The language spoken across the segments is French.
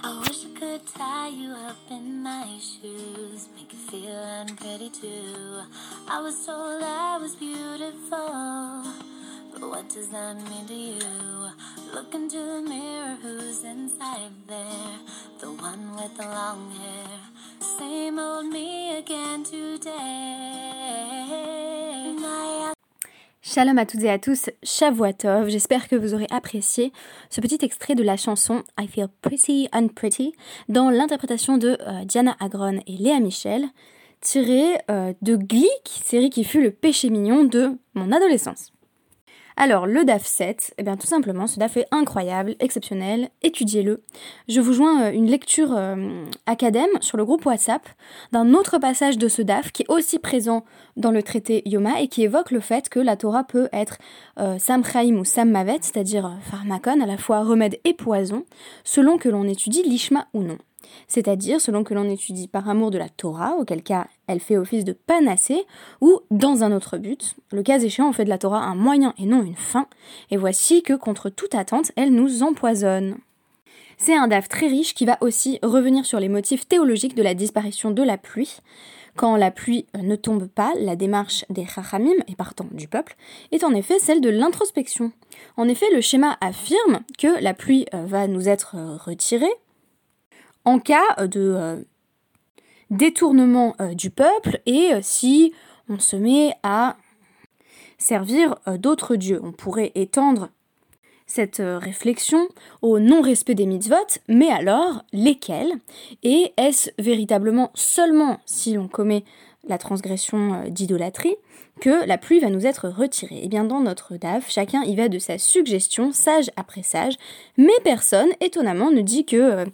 I wish I could tie you up in my shoes, make you feel unpretty too. I was told I was beautiful, but what does that mean to you? Look into the mirror, who's inside there? The one with the long hair. Same old me again today. Shalom à toutes et à tous, Shavuatov, j'espère que vous aurez apprécié ce petit extrait de la chanson I Feel Pretty Unpretty dans l'interprétation de euh, Diana Agron et Léa Michel, tiré euh, de Glick, série qui fut le péché mignon de mon adolescence. Alors, le DAF 7, eh bien tout simplement, ce DAF est incroyable, exceptionnel, étudiez-le. Je vous joins euh, une lecture euh, sur le groupe WhatsApp d'un autre passage de ce DAF qui est aussi présent dans le traité Yoma et qui évoque le fait que la Torah peut être euh, Samchaim ou Sammavet, c'est-à-dire euh, pharmacon, à la fois remède et poison, selon que l'on étudie l'Ishma ou non c'est-à-dire selon que l'on étudie par amour de la Torah, auquel cas elle fait office de panacée, ou dans un autre but. Le cas échéant, on fait de la Torah un moyen et non une fin, et voici que contre toute attente, elle nous empoisonne. C'est un DAF très riche qui va aussi revenir sur les motifs théologiques de la disparition de la pluie. Quand la pluie ne tombe pas, la démarche des Chachamim, et partant du peuple, est en effet celle de l'introspection. En effet, le schéma affirme que la pluie euh, va nous être euh, retirée, en cas de euh, détournement euh, du peuple et euh, si on se met à servir d'autres dieux. On pourrait étendre cette réflexion au non-respect des mitzvot, mais alors lesquels Et est-ce véritablement seulement si l'on commet la transgression d'idolâtrie que la pluie va nous être retirée? Eh bien dans notre DAF, chacun y va de sa suggestion, sage après sage, mais personne, étonnamment, ne dit que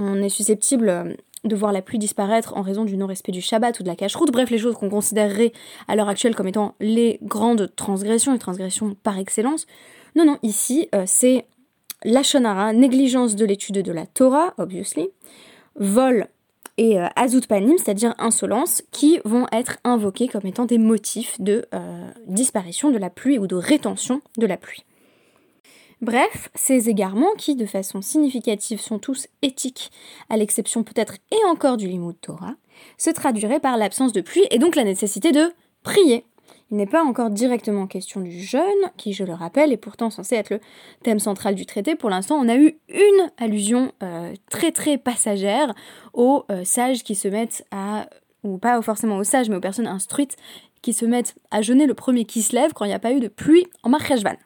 on est susceptible euh, de voir la pluie disparaître en raison du non-respect du Shabbat ou de la cache-route, bref, les choses qu'on considérerait à l'heure actuelle comme étant les grandes transgressions, les transgressions par excellence. Non, non, ici, euh, c'est la shonara, négligence de l'étude de la Torah, obviously, vol et euh, azut panim, c'est-à-dire insolence, qui vont être invoqués comme étant des motifs de disparition de la pluie ou de rétention de la pluie. Bref, ces égarements, qui de façon significative sont tous éthiques, à l'exception peut-être et encore du Limud Torah, se traduiraient par l'absence de pluie et donc la nécessité de prier. Il n'est pas encore directement question du jeûne, qui, je le rappelle, est pourtant censé être le thème central du traité. Pour l'instant, on a eu une allusion euh, très très passagère aux euh, sages qui se mettent à, ou pas forcément aux sages, mais aux personnes instruites, qui se mettent à jeûner le premier qui se lève quand il n'y a pas eu de pluie en Marcheshvan.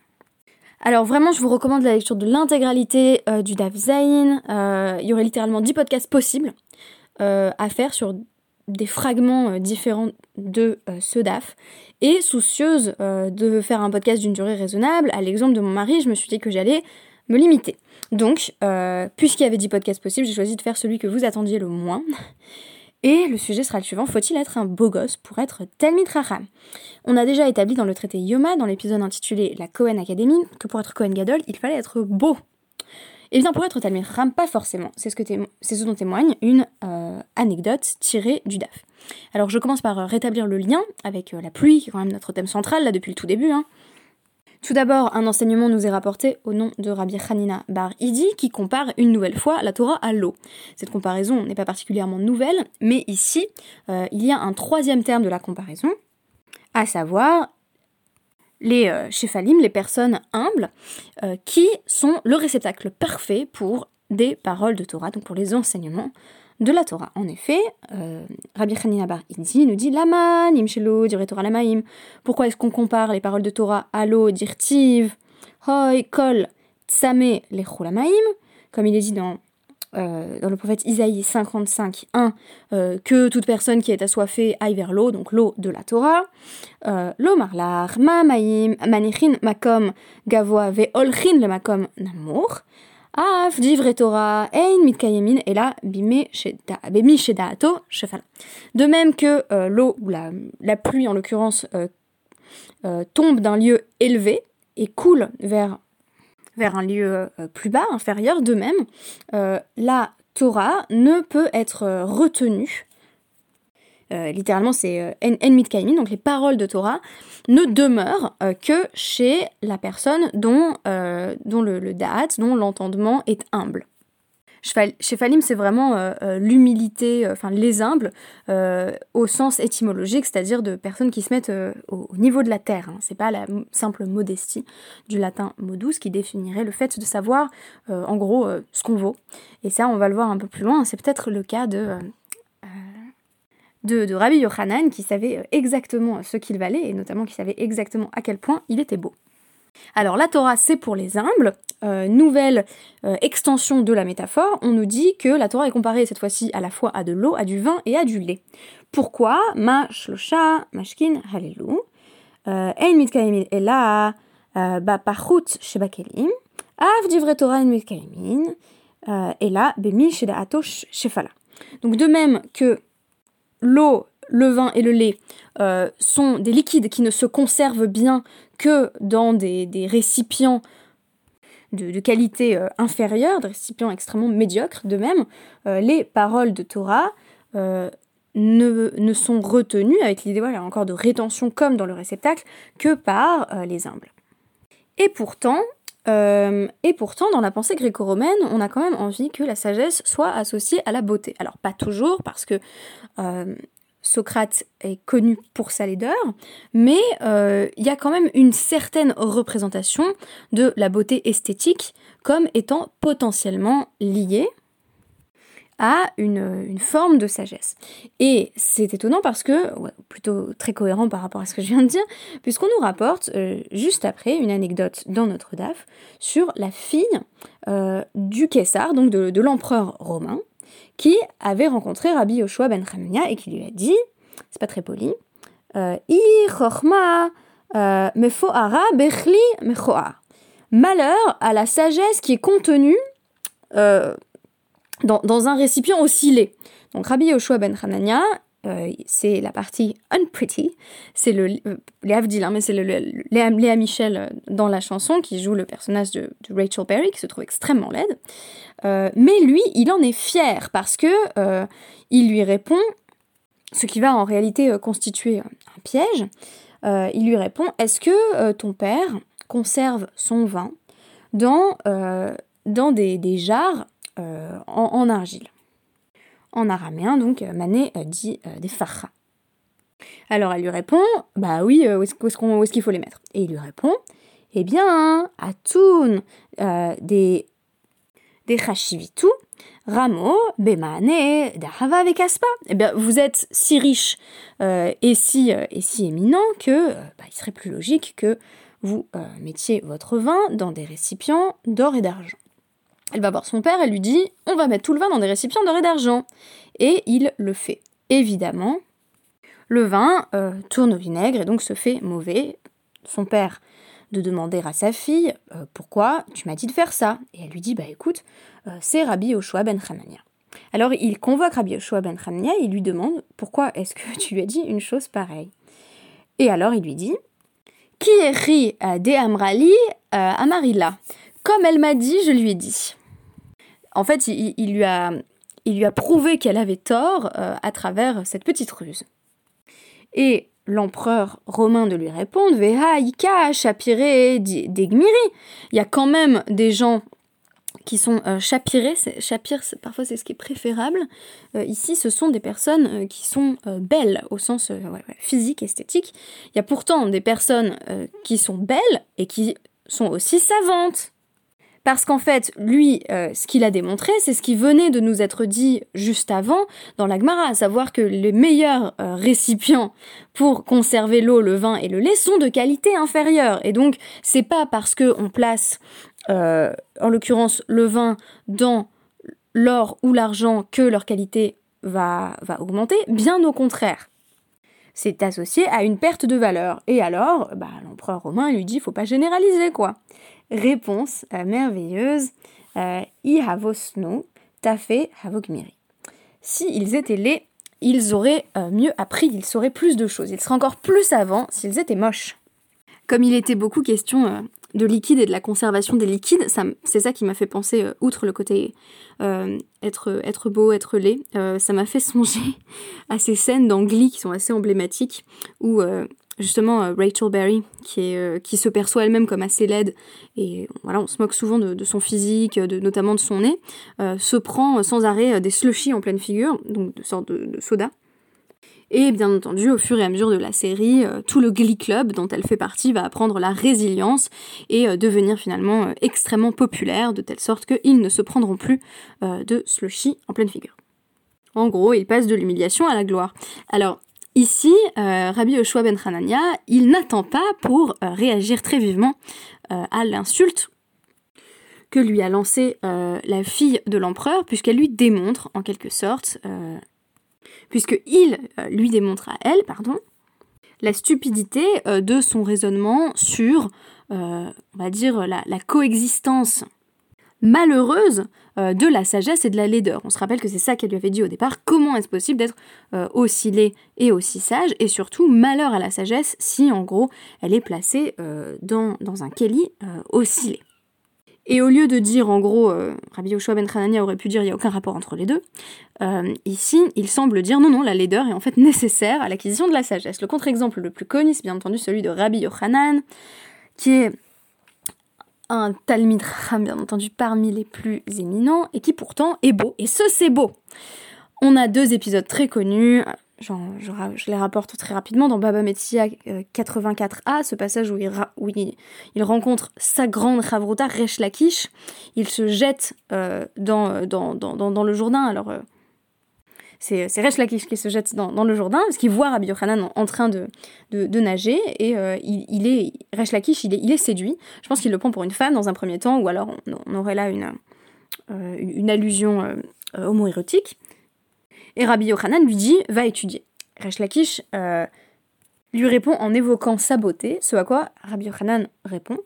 Alors vraiment, je vous recommande la lecture de l'intégralité euh, du DAF Zain. Euh, il y aurait littéralement 10 podcasts possibles euh, à faire sur des fragments différents de ce DAF. Et soucieuse de faire un podcast d'une durée raisonnable, à l'exemple de mon mari, je me suis dit que j'allais me limiter. Donc, puisqu'il y avait 10 podcasts possibles, j'ai choisi de faire celui que vous attendiez le moins. Et le sujet sera le suivant, faut-il être un beau gosse pour être Talmid Raham On a déjà établi dans le traité Yoma, dans l'épisode intitulé La Cohen Academy, que pour être Cohen Gadol, il fallait être beau. Et bien pour être Talmid Raham, pas forcément. C'est ce, ce, dont témoigne une euh, anecdote tirée du DAF. Alors je commence par rétablir le lien avec euh, la pluie, qui est quand même notre thème central là depuis le tout début. Hein. Tout d'abord, un enseignement nous est rapporté au nom de Rabbi Hanina Bar Idi qui compare une nouvelle fois la Torah à l'eau. Cette comparaison n'est pas particulièrement nouvelle, mais ici, euh, il y a un troisième terme de la comparaison, à savoir les euh, les personnes humbles, euh, qui sont le réceptacle parfait pour des paroles de Torah, donc pour les enseignements de la Torah. En effet, euh, Rabbi Hanina Bar Idi nous dit Lama, Nimshelo, dire Torah Lamaim. Pourquoi est-ce qu'on compare les paroles de Torah à l'eau, dirtiv, hoi, kol, tsame, les comme il est dit dans, euh, dans le prophète Isaïe 55, 1, euh, que toute personne qui est assoiffée aille vers l'eau, donc l'eau de la Torah. Euh, lo marlar, ma maim, manichin makom gavoa ve olchin le makom namour. Torah ein De même que euh, l'eau ou la, pluie en l'occurrence euh, euh, tombe d'un lieu élevé et coule vers un lieu plus bas, inférieur, de même la Torah ne peut être retenue euh, littéralement c'est euh, en, en donc les paroles de Torah, ne demeurent euh, que chez la personne dont, dont le, le date, dont l'entendement est humble. Shephalim, c'est vraiment euh, euh, l'humilité, enfin les humbles, au sens étymologique, c'est-à-dire de personnes qui se mettent au, niveau de la terre. Hein. C'est pas la simple modestie du latin modus qui définirait le fait de savoir, en gros, ce qu'on vaut. Et ça, on va le voir un peu plus loin. C'est peut-être le cas de de, Rabbi Yochanan qui savait exactement ce qu'il valait et notamment qui savait exactement à quel point il était beau. Alors la Torah c'est pour les humbles, euh, nouvelle euh, extension de la métaphore, on nous dit que la Torah est comparée cette fois-ci à la fois à de l'eau, à du vin et à du lait. Pourquoi? Ma shlosha mashkin. Euh, ein mitkayemin ela shebakelim. Av Torah ein mitkayemin ela bemi shefala. Donc de même que l'eau, le vin et le lait sont des liquides qui ne se conservent bien que dans des, récipients de, qualité euh, inférieure, des récipients extrêmement médiocres. De même, euh, les paroles de Torah euh, ne, sont retenues, avec l'idée encore de rétention comme dans le réceptacle, que par les humbles. Et pourtant, et pourtant, dans la pensée gréco-romaine, on a quand même envie que la sagesse soit associée à la beauté. Alors pas toujours, parce que Socrate est connu pour sa laideur, mais euh, il y a quand même une certaine représentation de la beauté esthétique comme étant potentiellement liée à une, forme de sagesse. Et c'est étonnant parce que, plutôt très cohérent par rapport à ce que je viens de dire, puisqu'on nous rapporte euh, juste après une anecdote dans notre DAF sur la fille euh, du Caesar, donc de l'empereur romain, qui avait rencontré Rabbi Yoshua ben Hanania et qui lui a dit, c'est pas très poli, euh, euh Malheur à la sagesse qui est contenue dans, un récipient oscillé. Donc Rabbi Yoshua ben Hanania, euh, c'est la partie unpretty, c'est le Léa hein, c'est le, Léa, Michel dans la chanson qui joue le personnage de, Rachel Berry qui se trouve extrêmement laide. Euh, mais lui, il en est fier parce que euh, il lui répond, ce qui va en réalité euh, constituer un piège. il lui répond Est-ce que ton père conserve son vin dans, dans des, des jarres en, argile En araméen, donc, Mané dit des farra. Alors elle lui répond Bah oui, où est-ce qu'il faut les mettre? Et il lui répond Eh bien, à Toon, des des Chashivitu, Ramo, Bemane, Dahava avec Aspa. Eh bien, vous êtes si riche euh, et, si, euh, et si éminent que euh, bah, il serait plus logique que vous mettiez votre vin dans des récipients d'or et d'argent. Elle va voir son père, elle lui dit On va mettre tout le vin dans des récipients d'or et d'argent. Et il le fait. Évidemment, le vin tourne au vinaigre et donc se fait mauvais. Son père de demander à sa fille euh, pourquoi tu m'as dit de faire ça? Et elle lui dit bah écoute, euh, c'est Rabbi Yoshua ben Hanania. Alors il convoque Rabbi Yoshua ben Hanania et lui demande pourquoi est-ce que tu lui as dit une chose pareille? Et alors il lui dit Qui ri de Amrali Amarilla Comme elle m'a dit, je lui ai dit. En fait, il, lui, a, il lui a prouvé qu'elle avait tort euh, à travers cette petite ruse. Et l'empereur romain de lui répondre Veha Chapiré Degmiri. Il y a quand même des gens qui sont euh, chapirés. Chapir, parfois c'est ce qui est préférable. Euh, ici, ce sont des personnes euh, qui sont belles au sens physique, esthétique. Il y a pourtant des personnes qui sont belles et qui sont aussi savantes. Parce qu'en fait, lui, euh, ce qu'il a démontré, c'est ce qui venait de nous être dit juste avant dans l'Agmara, à savoir que les meilleurs euh, récipients pour conserver l'eau, le vin et le lait sont de qualité inférieure. Et donc, c'est pas parce qu'on place, euh, en l'occurrence, le vin dans l'or ou l'argent que leur qualité va, va augmenter, bien au contraire c'est associé à une perte de valeur. Et alors, bah, l'empereur romain lui dit, faut pas généraliser, quoi. Réponse euh, merveilleuse, euh, ihavosno, tafe havogmiri. S'ils étaient laids, ils auraient euh, mieux appris, ils sauraient plus de choses. Ils seraient encore plus savants s'ils étaient moches. Comme il était beaucoup question de liquide et de la conservation des liquides, c'est ça qui m'a fait penser, outre le côté être, beau, être laid, ça m'a fait songer à ces scènes d'Angly qui sont assez emblématiques, où justement Rachel Berry, qui, est, qui se perçoit elle-même comme assez laide, et voilà, on se moque souvent de, son physique, notamment de son nez, se prend sans arrêt des slushies en pleine figure, donc de sorte de soda. Et bien entendu, au fur et à mesure de la série, euh, tout le Glee Club dont elle fait partie va apprendre la résilience et euh, devenir finalement euh, extrêmement populaire, de telle sorte qu'ils ne se prendront plus de slushy en pleine figure. En gros, ils passent de l'humiliation à la gloire. Alors, Ici, Rabbi Yoshua ben Hanania, il n'attend pas pour réagir très vivement à l'insulte que lui a lancée la fille de l'empereur, puisqu'elle lui démontre, en quelque sorte, puisque il euh, lui démontre à elle, pardon, la stupidité euh, de son raisonnement sur, euh, on va dire, la, coexistence malheureuse de la sagesse et de la laideur. On se rappelle que c'est ça qu'elle lui avait dit au départ. Comment est-ce possible d'être aussi laid et aussi sage Et surtout, malheur à la sagesse si, en gros, elle est placée dans, dans, un Kelly laid. Et au lieu de dire, en gros, euh, Rabbi Yoshua ben Hanania aurait pu dire il n'y a aucun rapport entre les deux, euh, ici, il semble dire non, non, la laideur est en fait nécessaire à l'acquisition de la sagesse. Le contre-exemple le plus connu, c'est bien entendu celui de Rabbi Yochanan, qui est un Talmid Ram, bien entendu, parmi les plus éminents, et qui pourtant est beau. Et ce, c'est beau On a deux épisodes très connus je, les rapporte très rapidement dans Baba Metzia 84a, ce passage où il, rencontre sa grande Ravruta, Resh Lakish. Il se jette euh, dans, le Jourdain. Alors, euh, c'est Resh Lakish qui se jette dans, le Jourdain, parce qu'il voit Rabbi Yochanan en, train de, nager, et euh, il, est, Lakish, il est, séduit. Je pense qu'il le prend pour une femme dans un premier temps, ou alors on, aurait là une, une allusion homoérotique. Et Rabbi Yochanan lui dit Va étudier. Resh Lakish euh, lui répond en évoquant sa beauté, ce à quoi Rabbi Yochanan répond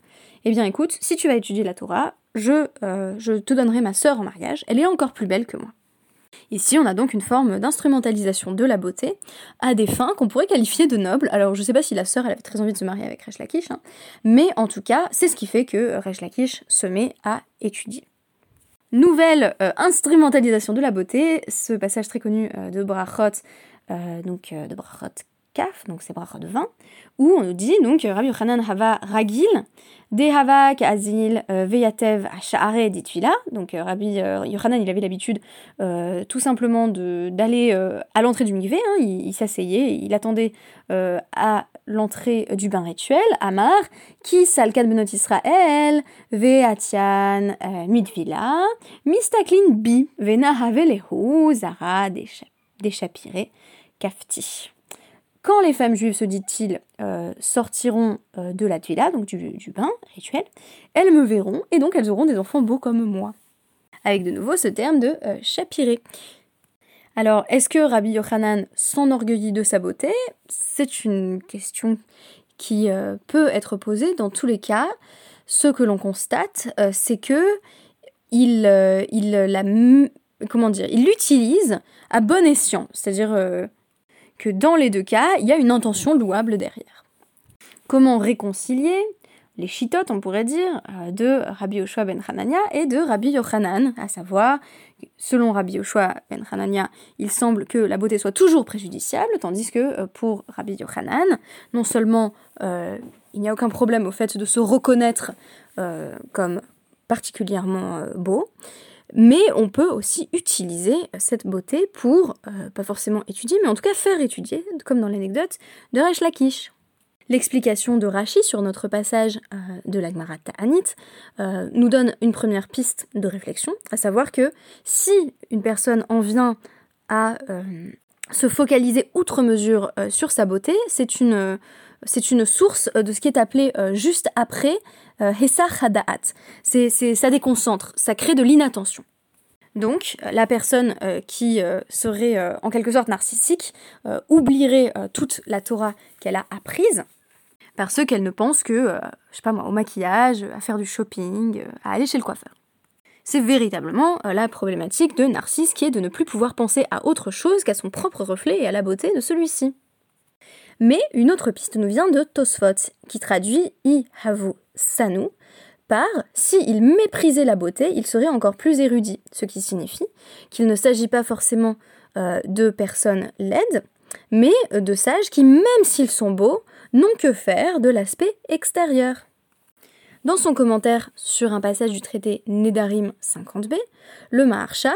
Eh bien écoute, si tu vas étudier la Torah, je, euh, je te donnerai ma sœur en mariage, elle est encore plus belle que moi. Ici, on a donc une forme d'instrumentalisation de la beauté à des fins qu'on pourrait qualifier de nobles. Alors, je sais pas si la sœur, avait très envie de se marier avec Resh Lakish, hein, mais en tout cas, c'est ce qui fait que Resh Lakish se met à étudier. Nouvelle euh, instrumentalisation de la beauté, ce passage très connu euh, de Brachot, euh, donc de Brachot Donc c'est Brachot 20, où on nous dit donc Rabbi Yochanan Hava Ragil, De Havak Azil Veyatev Sha'are Ditvila, donc Rabbi Yochanan il avait l'habitude tout simplement d'aller à l'entrée du mikvé, hein, il, s'asseyait, il attendait à l'entrée du bain rituel, Amar, qui salkad benot Israël, ve'atian euh, midvila, mistaklin bi, venahavelehu, zara, déchapiré, kafti. Quand les femmes juives, se dit-il, euh, sortiront euh, de la tvila, donc du, bain rituel, elles me verront et donc elles auront des enfants beaux comme moi. Avec de nouveau ce terme de chapiré. Alors, est-ce que Rabbi Yochanan s'enorgueillit de sa beauté? C'est une question qui euh, peut être posée dans tous les cas. Ce que l'on constate, euh, c'est que il, euh, il la, comment dire, il l'utilise à bon escient. C'est-à-dire que dans les deux cas, il y a une intention louable derrière. Comment réconcilier les chitotes, on pourrait dire, de Rabbi Yoshua ben Hanania et de Rabbi Yochanan, à savoir selon Rabbi Yoshua ben Hanania, il semble que la beauté soit toujours préjudiciable, tandis que euh, pour Rabbi Yochanan, non seulement euh, il n'y a aucun problème au fait de se reconnaître euh, comme particulièrement beau, mais on peut aussi utiliser cette beauté pour, pas forcément étudier, mais en tout cas faire étudier, comme dans l'anecdote de Resh Lakish. L'explication de Rashi sur notre passage euh, de la Gemara Ta'anit euh, nous donne une première piste de réflexion, à savoir que si une personne en vient à euh, se focaliser outre mesure sur sa beauté, c'est une, c'est une source de ce qui est appelé juste après Hesar Hada'at. C'est, ça déconcentre, ça crée de l'inattention. Donc, la personne qui serait en quelque sorte narcissique oublierait toute la Torah qu'elle a apprise parce qu'elle ne pense que, euh, au maquillage, à faire du shopping, euh, à aller chez le coiffeur. C'est véritablement euh, la problématique de Narcisse qui est de ne plus pouvoir penser à autre chose qu'à son propre reflet et à la beauté de celui-ci. Mais une autre piste nous vient de Tosfot, qui traduit I havu sanu par si il méprisait la beauté, il serait encore plus érudit, ce qui signifie qu'il ne s'agit pas forcément de personnes laides, mais de sages qui, même s'ils sont beaux, n'ont que faire de l'aspect extérieur. Dans son commentaire sur un passage du traité Nedarim 50b, le Maharsha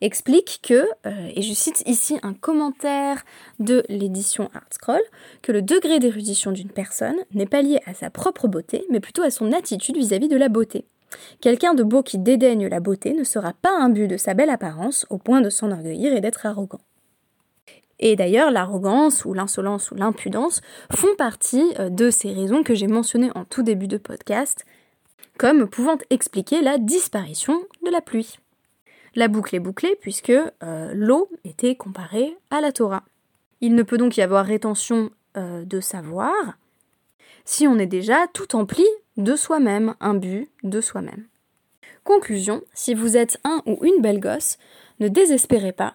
explique que, euh, et je cite ici un commentaire de l'édition Artscroll, que le degré d'érudition d'une personne n'est pas lié à sa propre beauté, mais plutôt à son attitude vis-à-vis de la beauté. Quelqu'un de beau qui dédaigne la beauté ne sera pas imbu de sa belle apparence au point de s'enorgueillir et d'être arrogant. Et d'ailleurs, l'arrogance ou l'insolence ou l'impudence font partie euh, de ces raisons que j'ai mentionnées en tout début de podcast, comme pouvant expliquer la disparition de la pluie. La boucle est bouclée puisque euh, l'eau était comparée à la Torah. Il ne peut donc y avoir rétention euh, de savoir si on est déjà tout empli de soi-même, un but de soi-même. Conclusion, si vous êtes un ou une belle gosse, ne désespérez pas.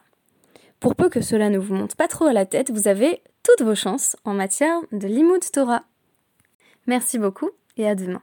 Pour peu que cela ne vous monte pas trop à la tête, vous avez toutes vos chances en matière de l'imoud Torah. Merci beaucoup et à demain.